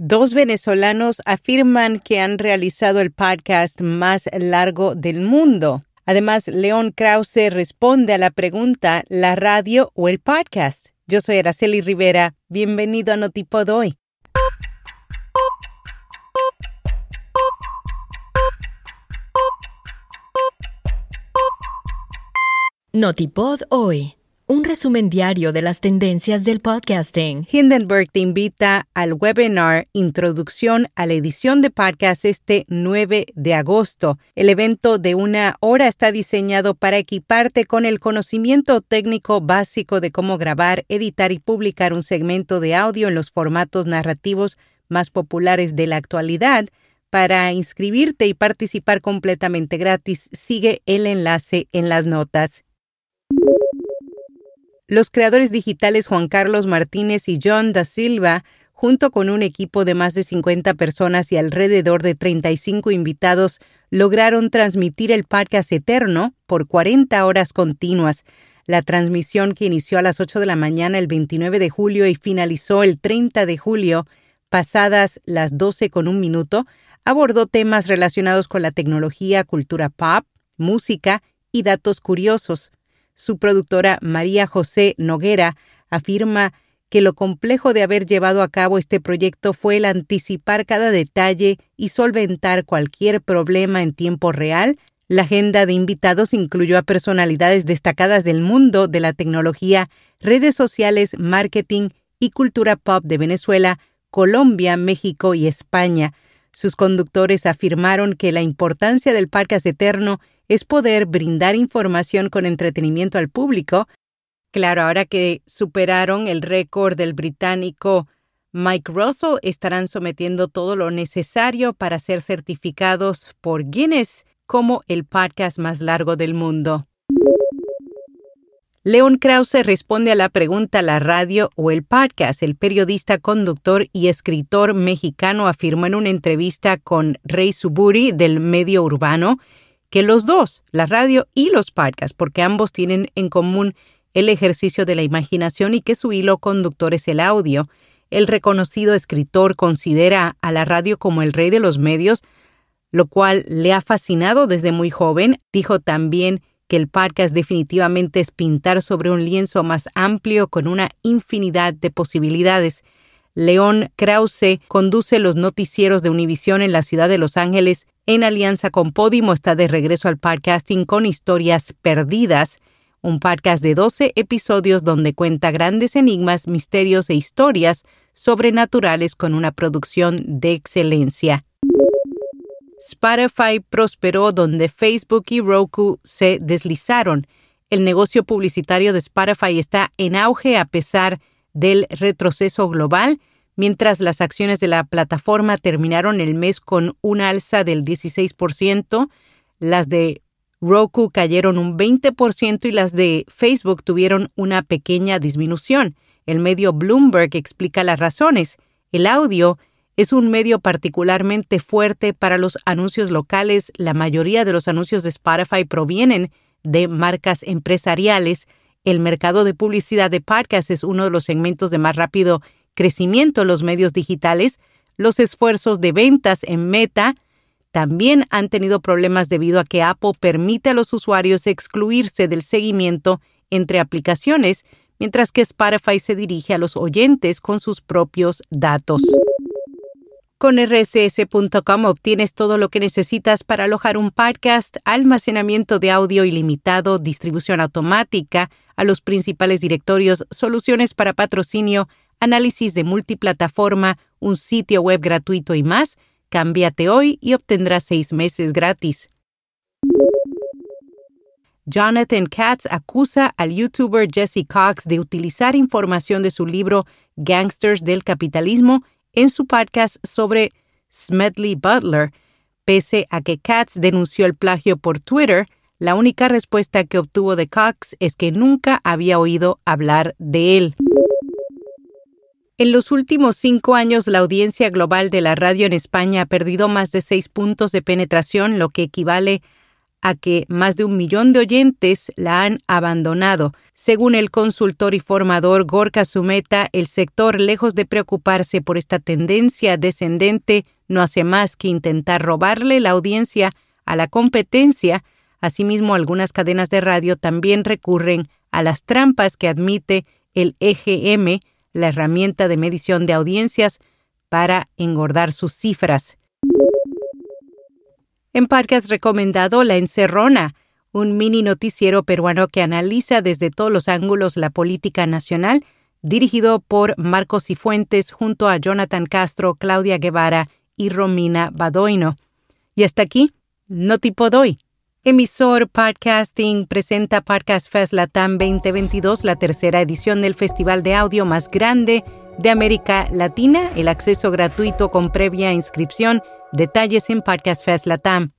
Dos venezolanos afirman que han realizado el podcast más largo del mundo. Además, León Krause responde a la pregunta ¿la radio o el podcast? Yo soy Araceli Rivera. Bienvenido a Notipod hoy. Notipod hoy un resumen diario de las tendencias del podcasting. Hindenburg te invita al webinar Introducción a la edición de podcast este 9 de agosto. El evento de una hora está diseñado para equiparte con el conocimiento técnico básico de cómo grabar, editar y publicar un segmento de audio en los formatos narrativos más populares de la actualidad. Para inscribirte y participar completamente gratis, sigue el enlace en las notas. Los creadores digitales Juan Carlos Martínez y John da Silva, junto con un equipo de más de 50 personas y alrededor de 35 invitados, lograron transmitir el podcast Eterno por 40 horas continuas. La transmisión que inició a las 8 de la mañana el 29 de julio y finalizó el 30 de julio, pasadas las 12 con un minuto, abordó temas relacionados con la tecnología, cultura pop, música y datos curiosos. Su productora María José Noguera afirma que lo complejo de haber llevado a cabo este proyecto fue el anticipar cada detalle y solventar cualquier problema en tiempo real. La agenda de invitados incluyó a personalidades destacadas del mundo de la tecnología, redes sociales, marketing y cultura pop de Venezuela, Colombia, México y España. Sus conductores afirmaron que la importancia del Parque Eterno es poder brindar información con entretenimiento al público. Claro, ahora que superaron el récord del británico Mike Russell, estarán sometiendo todo lo necesario para ser certificados por Guinness como el podcast más largo del mundo. Leon Krause responde a la pregunta ¿la radio o el podcast? El periodista, conductor y escritor mexicano afirmó en una entrevista con Rey Suburi del medio urbano que los dos, la radio y los podcasts, porque ambos tienen en común el ejercicio de la imaginación y que su hilo conductor es el audio. El reconocido escritor considera a la radio como el rey de los medios, lo cual le ha fascinado desde muy joven. Dijo también que el podcast definitivamente es pintar sobre un lienzo más amplio con una infinidad de posibilidades. León Krause conduce los noticieros de Univisión en la ciudad de Los Ángeles en alianza con Podimo está de regreso al podcasting con historias perdidas, un podcast de 12 episodios donde cuenta grandes enigmas, misterios e historias sobrenaturales con una producción de excelencia. Spotify prosperó donde Facebook y Roku se deslizaron. El negocio publicitario de Spotify está en auge a pesar del retroceso global mientras las acciones de la plataforma terminaron el mes con un alza del 16%, las de Roku cayeron un 20% y las de Facebook tuvieron una pequeña disminución. El medio Bloomberg explica las razones. El audio es un medio particularmente fuerte para los anuncios locales. La mayoría de los anuncios de Spotify provienen de marcas empresariales. El mercado de publicidad de podcast es uno de los segmentos de más rápido crecimiento en los medios digitales, los esfuerzos de ventas en Meta también han tenido problemas debido a que Apple permite a los usuarios excluirse del seguimiento entre aplicaciones, mientras que Spotify se dirige a los oyentes con sus propios datos. Con rss.com obtienes todo lo que necesitas para alojar un podcast, almacenamiento de audio ilimitado, distribución automática a los principales directorios, soluciones para patrocinio, análisis de multiplataforma, un sitio web gratuito y más, cámbiate hoy y obtendrás seis meses gratis. Jonathan Katz acusa al youtuber Jesse Cox de utilizar información de su libro Gangsters del Capitalismo en su podcast sobre Smedley Butler. Pese a que Katz denunció el plagio por Twitter, la única respuesta que obtuvo de Cox es que nunca había oído hablar de él. En los últimos cinco años, la audiencia global de la radio en España ha perdido más de seis puntos de penetración, lo que equivale a que más de un millón de oyentes la han abandonado. Según el consultor y formador Gorka Sumeta, el sector, lejos de preocuparse por esta tendencia descendente, no hace más que intentar robarle la audiencia a la competencia. Asimismo, algunas cadenas de radio también recurren a las trampas que admite el EGM, la herramienta de medición de audiencias, para engordar sus cifras. En Parque recomendado La Encerrona, un mini noticiero peruano que analiza desde todos los ángulos la política nacional, dirigido por Marcos Cifuentes junto a Jonathan Castro, Claudia Guevara y Romina Badoino. Y hasta aquí, no tipo doy. Emisor Podcasting presenta Podcast Fest Latam 2022, la tercera edición del festival de audio más grande de América Latina, el acceso gratuito con previa inscripción, detalles en Podcast Fest Latam.